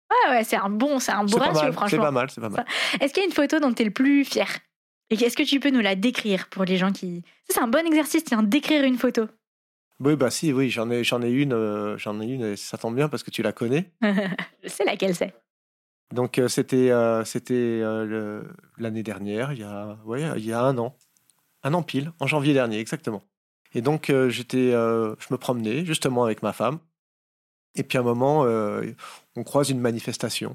Ouais, ouais, c'est un bon, c'est un bon ratio, franchement. C'est pas mal, c'est pas mal. Est-ce qu'il y a une photo dont tu es le plus fier? Et est-ce que tu peux nous la décrire pour les gens qui... c'est un bon exercice, tiens, décrire une photo. Oui, bah si, oui, j'en ai, j'en ai une, euh, j'en ai une, et ça tombe bien parce que tu la connais. Je sais laquelle c'est. Donc euh, c'était, euh, c'était l'année dernière, il y a, ouais, il y a un an, un an pile, en janvier dernier, exactement. Et donc j'étais, je me promenais justement avec ma femme, et puis à un moment, on croise une manifestation.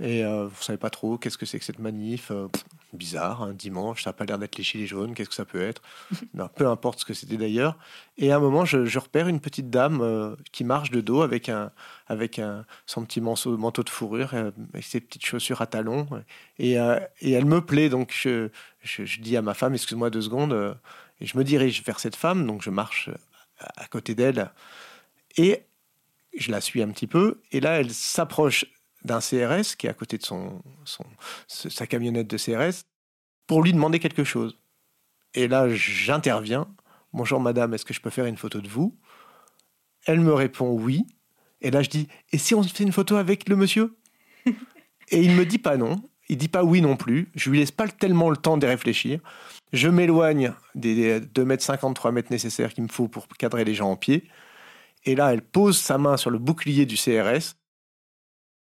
Et euh, vous savez pas trop qu'est-ce que c'est que cette manif. Euh, bizarre, un dimanche, ça n'a pas l'air d'être les gilets jaunes, qu'est-ce que ça peut être? Non, Peu importe ce que c'était d'ailleurs. Et à un moment, je, repère une petite dame euh, qui marche de dos avec, un, avec un, son petit manteau, manteau de fourrure, avec ses petites chaussures à talons. Et, et elle me plaît, donc je, je, dis à ma femme, excuse-moi deux secondes, et je me dirige vers cette femme, donc je marche à côté d'elle. Et je la suis un petit peu, et là, elle s'approche d'un CRS qui est à côté de son, son, sa camionnette de CRS pour lui demander quelque chose. Et là, j'interviens. Bonjour madame, est-ce que je peux faire une photo de vous? Elle me répond oui. Et là, je dis, et si on fait une photo avec le monsieur? Et il me dit pas non. Il dit pas oui non plus. Je lui laisse pas tellement le temps de réfléchir. Je m'éloigne des 2 mètres 53 mètres nécessaires qu'il me faut pour cadrer les gens en pied. Et là, elle pose sa main sur le bouclier du CRS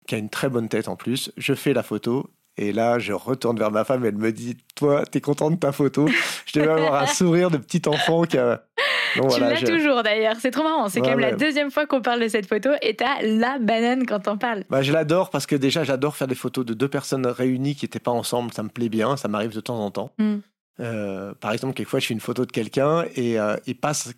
qui a une très bonne tête en plus. Je fais la photo et là, je retourne vers ma femme et elle me dit Toi, t'es content de ta photo? Je devais avoir un sourire de petit enfant qui a. tu l'as toujours d'ailleurs, c'est trop marrant. C'est quand même la deuxième fois qu'on parle de cette photo et t'as la banane quand on parle. Bah, je l'adore parce que déjà, j'adore faire des photos de deux personnes réunies qui n'étaient pas ensemble. Ça me plaît bien, ça m'arrive de temps en temps. Hmm. Euh, par exemple, quelquefois, je fais une photo de quelqu'un et euh, il passe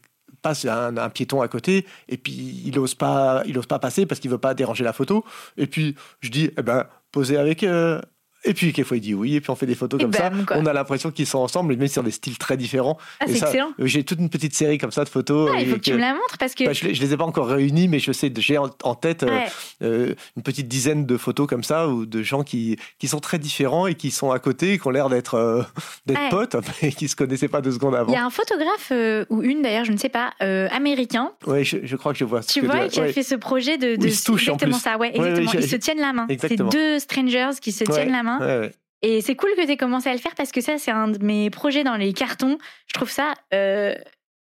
passe un, piéton à côté et puis il ose pas passer parce qu'il veut pas déranger la photo. Et puis je dis eh ben posez avec euh, et puis, quelquefois, il dit oui, et puis on fait des photos comme ça. On a l'impression qu'ils sont ensemble, mais sur des styles très différents. Ah, c'est excellent. Euh, j'ai toute une petite série comme ça de photos. Ah, il faut que, tu me la montres parce que. Bah, je, ne les ai pas encore réunies, mais je sais, j'ai en, tête euh, euh, une petite dizaine de photos comme ça, ou de gens qui, qui sont très différents et qui sont à côté, et qui ont l'air d'être d'être potes, mais qui se connaissaient pas deux secondes avant. Il y a un photographe, ou une d'ailleurs, je ne sais pas, américain. Oui, je, crois que je vois. Tu vois, qui a fait ce projet de. de ils se touchent exactement en plus. ça, ouais, exactement. ils se tiennent la main. C'est deux strangers qui se tiennent la main. Et c'est cool que tu aies commencé à le faire parce que ça, c'est un de mes projets dans les cartons. Je trouve ça euh,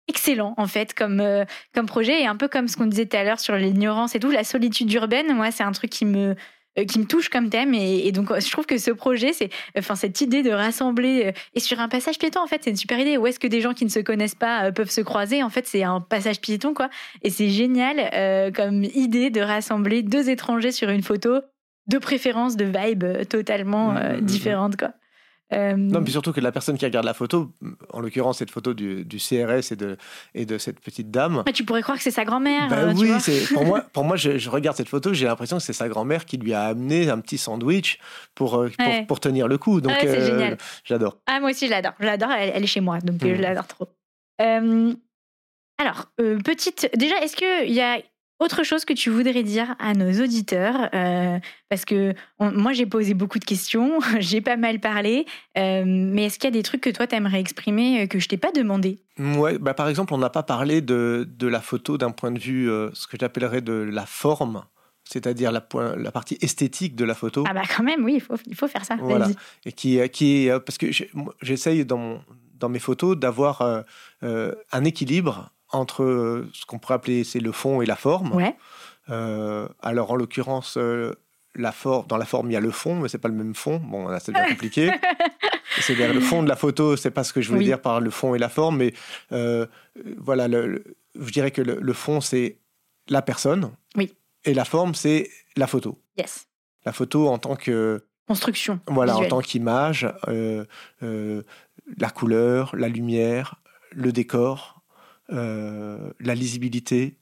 excellent, en fait, comme, euh, comme projet. Et un peu comme ce qu'on disait tout à l'heure sur l'ignorance et tout, la solitude urbaine, moi, c'est un truc qui me euh, qui me touche comme thème. Et, donc je trouve que ce projet c'est enfin cette idée de rassembler et sur un passage piéton en fait c'est une super idée. Où est-ce que des gens qui ne se connaissent pas peuvent se croiser? En fait c'est un passage piéton quoi. Et c'est génial comme idée de rassembler deux étrangers sur une photo de préférences, de vibes euh, totalement mm, euh, mm, mm, différentes. Quoi. Euh, non, mais surtout que la personne qui regarde la photo, en l'occurrence cette photo du, CRS et de, et de cette petite dame. tu pourrais croire que c'est sa grand-mère. Bah oui, pour moi, pour moi je, regarde cette photo, j'ai l'impression que c'est sa grand-mère qui lui a amené un petit sandwich pour, pour, tenir le coup. Donc, c'est génial. J'adore. Ah, moi aussi, je l'adore. Je l'adore, elle, est chez moi, donc je l'adore trop. alors, petite. Déjà, est-ce qu'il y a autre chose que tu voudrais dire à nos auditeurs, euh, parce que moi j'ai posé beaucoup de questions, j'ai pas mal parlé, euh, mais est-ce qu'il y a des trucs que toi tu aimerais exprimer euh, que je t'ai pas demandé? Ouais, bah par exemple on n'a pas parlé de, de la photo d'un point de vue, ce que j'appellerais de la forme, c'est-à-dire la, la, partie esthétique de la photo. Ah bah quand même, oui, il faut, il faut faire ça. Voilà, et qui, qui parce que j'essaye dans, dans mes photos d'avoir un équilibre entre euh, ce qu'on pourrait appeler c'est le fond et la forme. Ouais. Euh, alors en l'occurrence, euh, la dans la forme il y a le fond, mais c'est pas le même fond. Bon, là c'est bien compliqué. c'est le fond de la photo, c'est pas ce que je voulais dire par le fond et la forme, mais voilà, le, je dirais que le, fond c'est la personne. Oui. Et la forme c'est la photo. Yes. La photo en tant que construction. Voilà, en tant qu'image, la couleur, la lumière, le décor, euh, la lisibilité.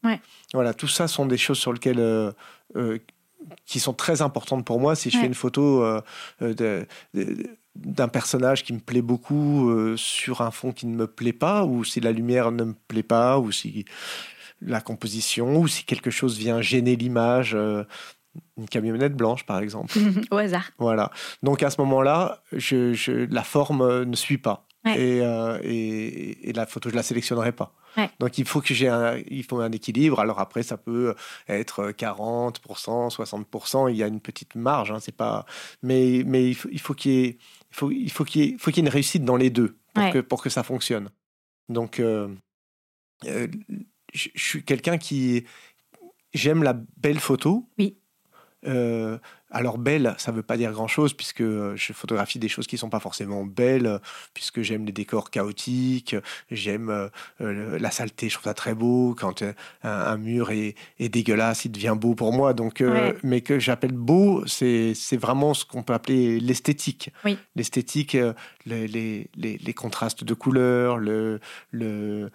Voilà, tout ça sont des choses sur lesquelles euh, euh, qui sont très importantes pour moi. Si je fais une photo d'un personnage qui me plaît beaucoup sur un fond qui ne me plaît pas, ou si la lumière ne me plaît pas, ou si la composition, ou si quelque chose vient gêner l'image, une camionnette blanche par exemple. Au hasard. Voilà. Donc à ce moment-là, je, la forme ne suit pas. Et, et, la photo, je la sélectionnerai pas. Donc il faut que j'ai un, il faut un équilibre. Alors après, ça peut être 40%, 60%. Il y a une petite marge. Hein, c'est pas, mais mais il faut, il faut qu'il y ait, il faut, il faut qu'il y ait, faut qu'il y ait une réussite dans les deux pour que pour que ça fonctionne. Donc euh, euh, je suis quelqu'un qui j'aime la belle photo. Oui. Euh, alors belle, ça ne veut pas dire grand-chose puisque je photographie des choses qui ne sont pas forcément belles, puisque j'aime les décors chaotiques, j'aime euh, la saleté, je trouve ça très beau. Quand un, mur est, dégueulasse, il devient beau pour moi. Donc, euh, mais que j'appelle beau, c'est vraiment ce qu'on peut appeler l'esthétique. L'esthétique, les, les, les, contrastes de couleurs, le, le,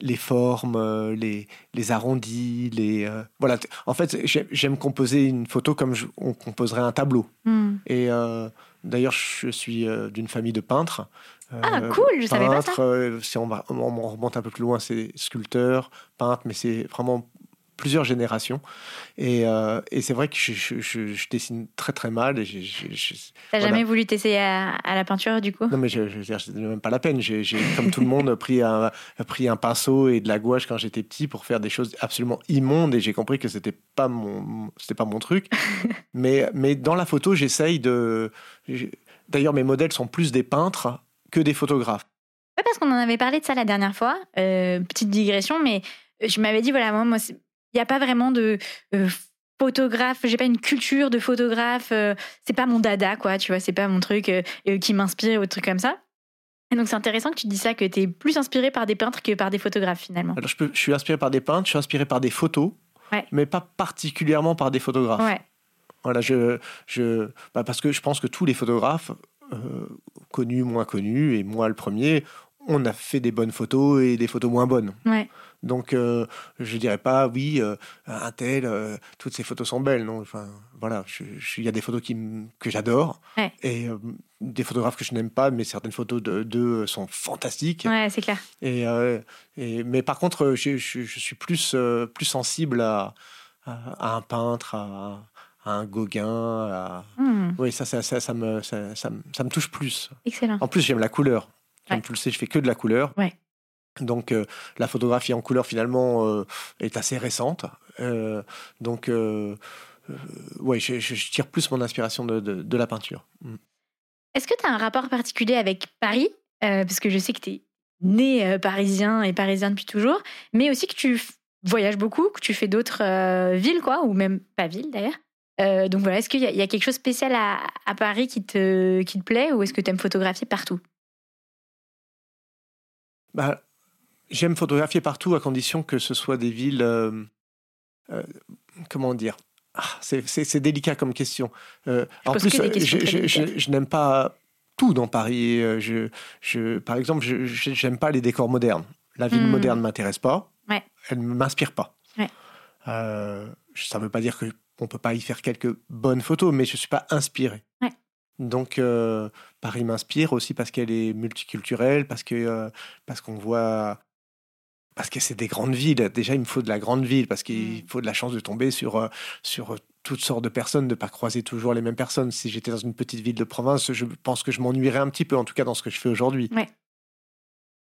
les formes, euh, les, les arrondis, les euh, voilà. En fait, j'aime composer une photo comme on composerait un tableau. Hmm. Et euh, d'ailleurs, je suis d'une famille de peintres. ah cool, je savais pas ça. si on, on, remonte un peu plus loin, c'est sculpteur, peintre, mais c'est vraiment plusieurs générations. Et, euh, et c'est vrai que je, je, dessine très très mal. Et T'as jamais voulu t'essayer à, la peinture du coup? Non, mais je, je, même pas la peine. J'ai, comme tout le monde, pris un, pris un pinceau et de la gouache quand j'étais petit pour faire des choses absolument immondes. Et j'ai compris que c'était pas mon, c'était pas mon truc. mais, mais dans la photo, j'essaye de. D'ailleurs, mes modèles sont plus des peintres que des photographes. Oui, parce qu'on en avait parlé de ça la dernière fois. Euh, petite digression, mais je m'avais dit voilà, moi, moi il n'y a pas vraiment de euh, photographe, j'ai pas une culture de photographe, euh, c'est pas mon dada, quoi, tu vois, c'est pas mon truc euh, qui m'inspire ou truc comme ça. Et donc c'est intéressant que tu dis ça, que tu es plus inspiré par des peintres que par des photographes finalement. Alors je, peux, je suis inspiré par des peintres, je suis inspiré par des photos, mais pas particulièrement par des photographes. Ouais. Voilà, je, je, bah parce que je pense que tous les photographes, connus, moins connus, et moi le premier, on a fait des bonnes photos et des photos moins bonnes. Ouais. Donc, euh, je dirais pas, oui, euh, un tel, euh, toutes ces photos sont belles. Non, enfin, voilà, il y a des photos qui, que j'adore et des photographes que je n'aime pas, mais certaines photos d'eux sont fantastiques. Ouais, c'est clair. Et, et, mais par contre, je, je, suis plus, plus sensible à, à, un peintre, à, un Gauguin. Hmm. Oui, ça, ça, ça, ça, me, ça, ça, me touche plus. Excellent. En plus, j'aime la couleur. Comme tu le sais, je fais que de la couleur. Ouais. Donc euh, la photographie en couleur finalement euh, est assez récente. Euh, donc ouais, je, tire plus mon inspiration de, de, la peinture. Mm. Est-ce que tu as un rapport particulier avec Paris? Parce que je sais que tu es né parisien et parisien depuis toujours, mais aussi que tu voyages beaucoup, que tu fais d'autres villes, quoi, ou même pas villes d'ailleurs. donc voilà, est-ce qu'il y, y, a quelque chose de spécial à, à, Paris qui te, qui te plaît ou est-ce que tu aimes photographier partout? Bah, J'aime photographier partout à condition que ce soit des villes. Euh, euh, comment dire? Ah, C'est délicat comme question. Euh, en plus, je, n'aime pas tout dans Paris. Je, je, par exemple, je n'aime pas les décors modernes. La ville hmm. moderne ne m'intéresse pas. Elle ne m'inspire pas. ça ne veut pas dire qu'on ne peut pas y faire quelques bonnes photos, mais je ne suis pas inspiré. Donc Paris m'inspire aussi parce qu'elle est multiculturelle, parce que parce qu'on voit parce que c'est des grandes villes. Déjà, il me faut de la grande ville parce qu'il mm. faut de la chance de tomber sur, euh, sur toutes sortes de personnes, de ne pas croiser toujours les mêmes personnes. Si j'étais dans une petite ville de province, je pense que je m'ennuierais un petit peu, en tout cas dans ce que je fais aujourd'hui.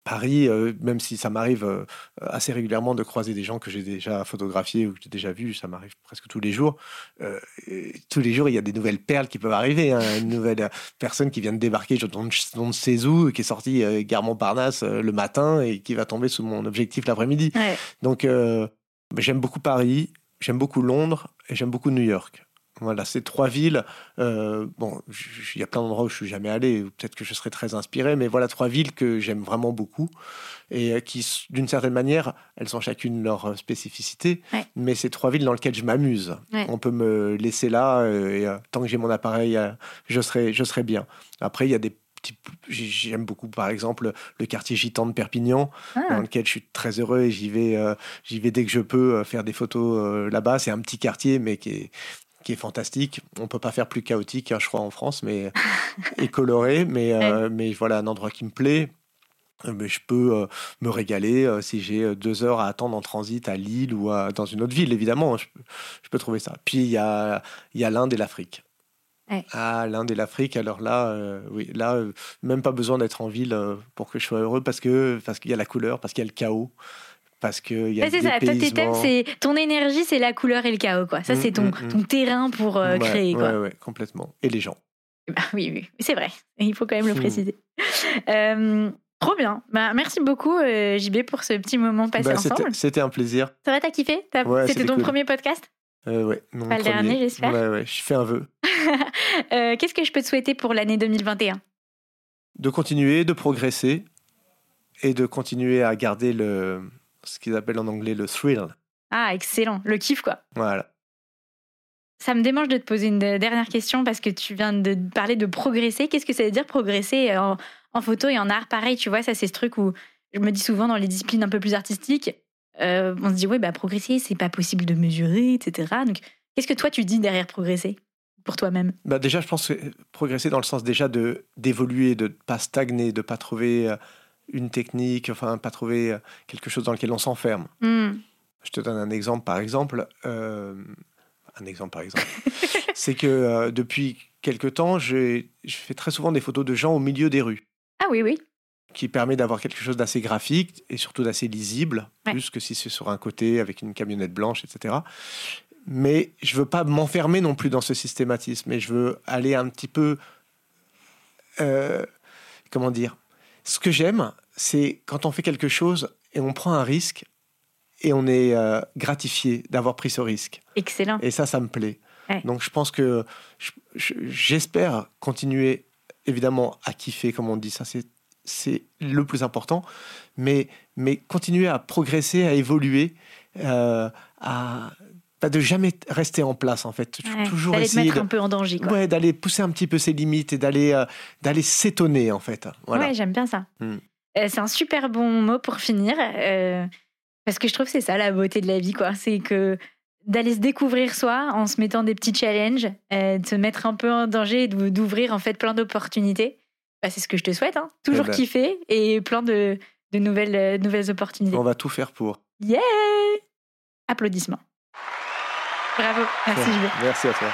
Paris, euh, même si ça m'arrive euh, assez régulièrement de croiser des gens que j'ai déjà photographiés ou que j'ai déjà vus, ça m'arrive presque tous les jours. Euh, tous les jours, il y a des nouvelles perles qui peuvent arriver. Hein. une nouvelle personne qui vient de débarquer, je ne sais où, qui est sortie gare Montparnasse le matin et qui va tomber sous mon objectif l'après-midi. Donc, j'aime beaucoup Paris, j'aime beaucoup Londres et j'aime beaucoup New York. Voilà, ces trois villes. Euh, bon, il y a plein d'endroits où je suis jamais allé. Peut-être que je serais très inspiré, mais voilà trois villes que j'aime vraiment beaucoup et euh, qui, d'une certaine manière, elles ont chacune leur euh, spécificité. Mais c'est trois villes dans lesquelles je m'amuse. On peut me laisser là et tant que j'ai mon appareil, je serai, je serai bien. Après, il y a des J'aime beaucoup, par exemple, le quartier gitan de Perpignan, ah. dans lequel je suis très heureux et j'y vais, j'y vais dès que je peux faire des photos là-bas. C'est un petit quartier, mais qui est, qui est fantastique. On peut pas faire plus chaotique, hein, je crois, en France, mais et coloré. Mais, euh, mais voilà, un endroit qui me plaît. Euh, mais je peux euh, me régaler si j'ai deux heures à attendre en transit à Lille ou dans une autre ville, évidemment. Je, peux trouver ça. Puis il y a, y a l'Inde et l'Afrique. à l'Inde et l'Afrique. Alors là, oui, là, même pas besoin d'être en ville pour que je sois heureux parce que parce qu'il y a la couleur, parce qu'il y a le chaos parce que y a c'est ça. Toi, tes thèmes, c'est ton énergie, c'est la couleur et le chaos, quoi. Ça, mm, c'est ton, mm, mm. ton terrain pour créer, quoi. Ouais, ouais, complètement. Et les gens. Bah, oui, oui, c'est vrai. Il faut quand même le préciser. Euh, trop bien. Bah, merci beaucoup, euh, JB, pour ce petit moment passé bah, ensemble. C'était un plaisir. Ça va, t'as kiffé? C'était ton premier podcast? Euh, Ouais. Pas le dernier, j'espère. Ouais, ouais, je fais un vœu. Euh, qu'est-ce que je peux te souhaiter pour l'année 2021 De continuer, de progresser et de continuer à garder le, ce qu'ils appellent en anglais le thrill. Ah, excellent. Le kiff, quoi. Voilà. Ça me démange de te poser une dernière question parce que tu viens de parler de progresser. Qu'est-ce que ça veut dire progresser en, photo et en art? Pareil, tu vois, ça c'est ce truc où je me dis souvent dans les disciplines un peu plus artistiques, euh, on se dit, oui, bah, progresser, c'est pas possible de mesurer, etc. Donc, qu'est-ce que toi tu dis derrière progresser pour toi-même? Bah Déjà, je pense que progresser dans le sens déjà de d'évoluer, de ne pas stagner, de ne pas trouver euh, une technique, enfin, pas trouver euh, quelque chose dans lequel on s'enferme. Hmm. Je te donne un exemple, par exemple un exemple par exemple, c'est que euh, depuis quelque temps, je fais très souvent des photos de gens au milieu des rues. Ah oui, oui. Qui permet d'avoir quelque chose d'assez graphique et surtout d'assez lisible, plus que si c'est sur un côté avec une camionnette blanche, etc. Mais je veux pas m'enfermer non plus dans ce systématisme, et je veux aller un petit peu, euh, comment dire, ce que j'aime, c'est quand on fait quelque chose et on prend un risque, et on est euh, gratifié d'avoir pris ce risque. Excellent. Et ça, ça me plaît. Donc je pense que j'espère continuer évidemment à kiffer, comme on dit, ça c'est le plus important, mais, mais continuer à progresser, à évoluer, euh, à de jamais rester en place en fait, toujours essayer mettre un peu en danger. Ouais, d'aller pousser un petit peu ses limites et d'aller euh, d'aller s'étonner en fait. Voilà. Ouais, j'aime bien ça. Hmm. c'est un super bon mot pour finir. Parce que je trouve que c'est ça la beauté de la vie, quoi. C'est que d'aller se découvrir soi en se mettant des petits challenges, euh, de se mettre un peu en danger, d'ouvrir en fait plein d'opportunités. Bah, c'est ce que je te souhaite. Hein. Toujours eh ben. kiffer et plein de, de nouvelles, euh, nouvelles opportunités. On va tout faire pour. Yeah Applaudissements. Bravo. Merci, Julie. Merci à toi.